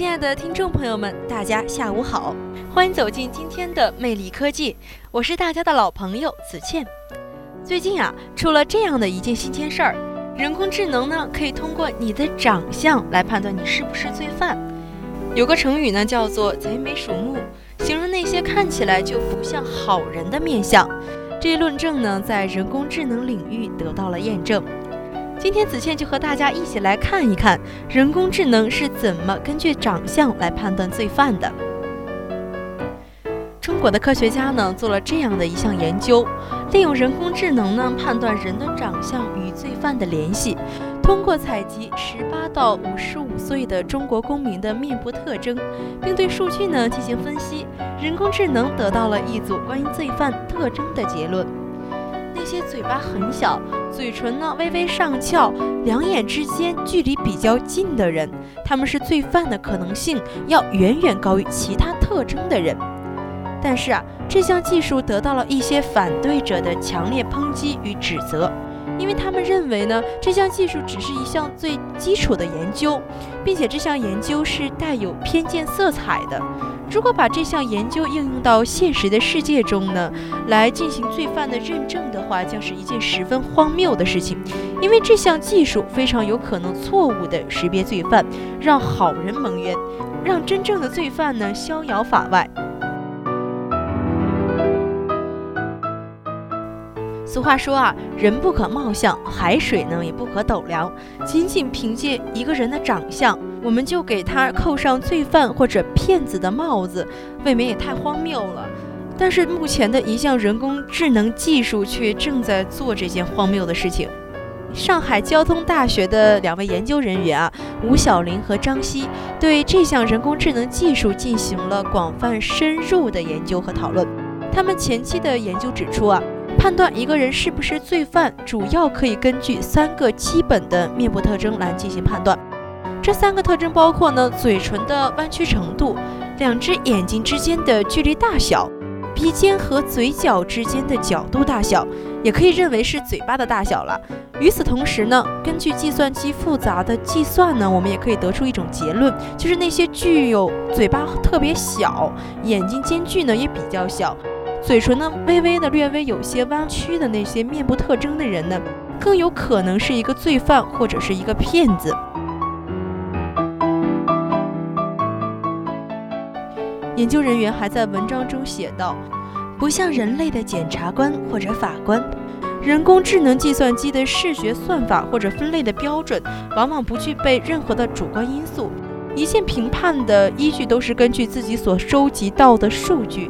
亲爱的听众朋友们，大家下午好，欢迎走进今天的魅力科技，我是大家的老朋友子倩。最近啊，出了这样的一件新鲜事儿，人工智能呢可以通过你的长相来判断你是不是罪犯。有个成语呢叫做“贼眉鼠目”，形容那些看起来就不像好人的面相。这一论证呢，在人工智能领域得到了验证。今天子倩就和大家一起来看一看人工智能是怎么根据长相来判断罪犯的。中国的科学家呢做了这样的一项研究，利用人工智能呢判断人的长相与罪犯的联系。通过采集十八到五十五岁的中国公民的面部特征，并对数据呢进行分析，人工智能得到了一组关于罪犯特征的结论。那些嘴巴很小、嘴唇呢微微上翘、两眼之间距离比较近的人，他们是罪犯的可能性要远远高于其他特征的人。但是啊，这项技术得到了一些反对者的强烈抨击与指责，因为他们认为呢，这项技术只是一项最基础的研究，并且这项研究是带有偏见色彩的。如果把这项研究应用到现实的世界中呢，来进行罪犯的认证的话，将是一件十分荒谬的事情，因为这项技术非常有可能错误地识别罪犯，让好人蒙冤，让真正的罪犯呢逍遥法外。俗话说啊，人不可貌相，海水呢也不可斗量。仅仅凭借一个人的长相，我们就给他扣上罪犯或者骗子的帽子，未免也太荒谬了。但是目前的一项人工智能技术却正在做这件荒谬的事情。上海交通大学的两位研究人员啊，吴晓林和张希，对这项人工智能技术进行了广泛深入的研究和讨论。他们前期的研究指出啊。判断一个人是不是罪犯，主要可以根据三个基本的面部特征来进行判断。这三个特征包括呢，嘴唇的弯曲程度，两只眼睛之间的距离大小，鼻尖和嘴角之间的角度大小，也可以认为是嘴巴的大小了。与此同时呢，根据计算机复杂的计算呢，我们也可以得出一种结论，就是那些具有嘴巴特别小，眼睛间距呢也比较小。嘴唇呢，微微的、略微有些弯曲的那些面部特征的人呢，更有可能是一个罪犯或者是一个骗子。研究人员还在文章中写道：“不像人类的检察官或者法官，人工智能计算机的视觉算法或者分类的标准，往往不具备任何的主观因素，一切评判的依据都是根据自己所收集到的数据。”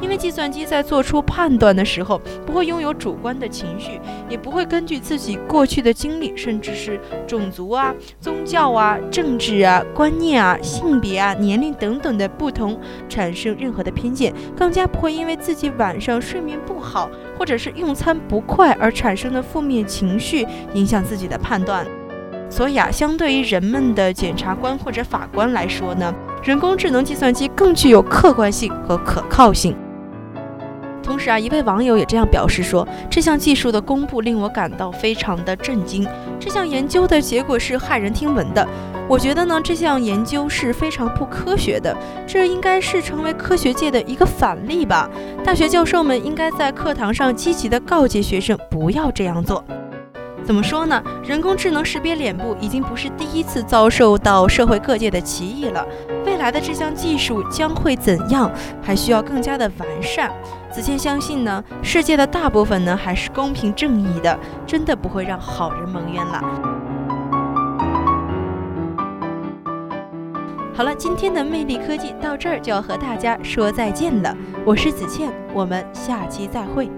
因为计算机在做出判断的时候，不会拥有主观的情绪，也不会根据自己过去的经历，甚至是种族啊、宗教啊、政治啊、观念啊、性别啊、年龄等等的不同产生任何的偏见，更加不会因为自己晚上睡眠不好，或者是用餐不快而产生的负面情绪影响自己的判断。所以啊，相对于人们的检察官或者法官来说呢，人工智能计算机更具有客观性和可靠性。同时啊，一位网友也这样表示说：“这项技术的公布令我感到非常的震惊。这项研究的结果是骇人听闻的。我觉得呢，这项研究是非常不科学的。这应该是成为科学界的一个反例吧。大学教授们应该在课堂上积极的告诫学生不要这样做。”怎么说呢？人工智能识别脸部已经不是第一次遭受到社会各界的歧义了。未来的这项技术将会怎样？还需要更加的完善。子谦相信呢，世界的大部分呢还是公平正义的，真的不会让好人蒙冤了。好了，今天的魅力科技到这儿就要和大家说再见了。我是子倩，我们下期再会。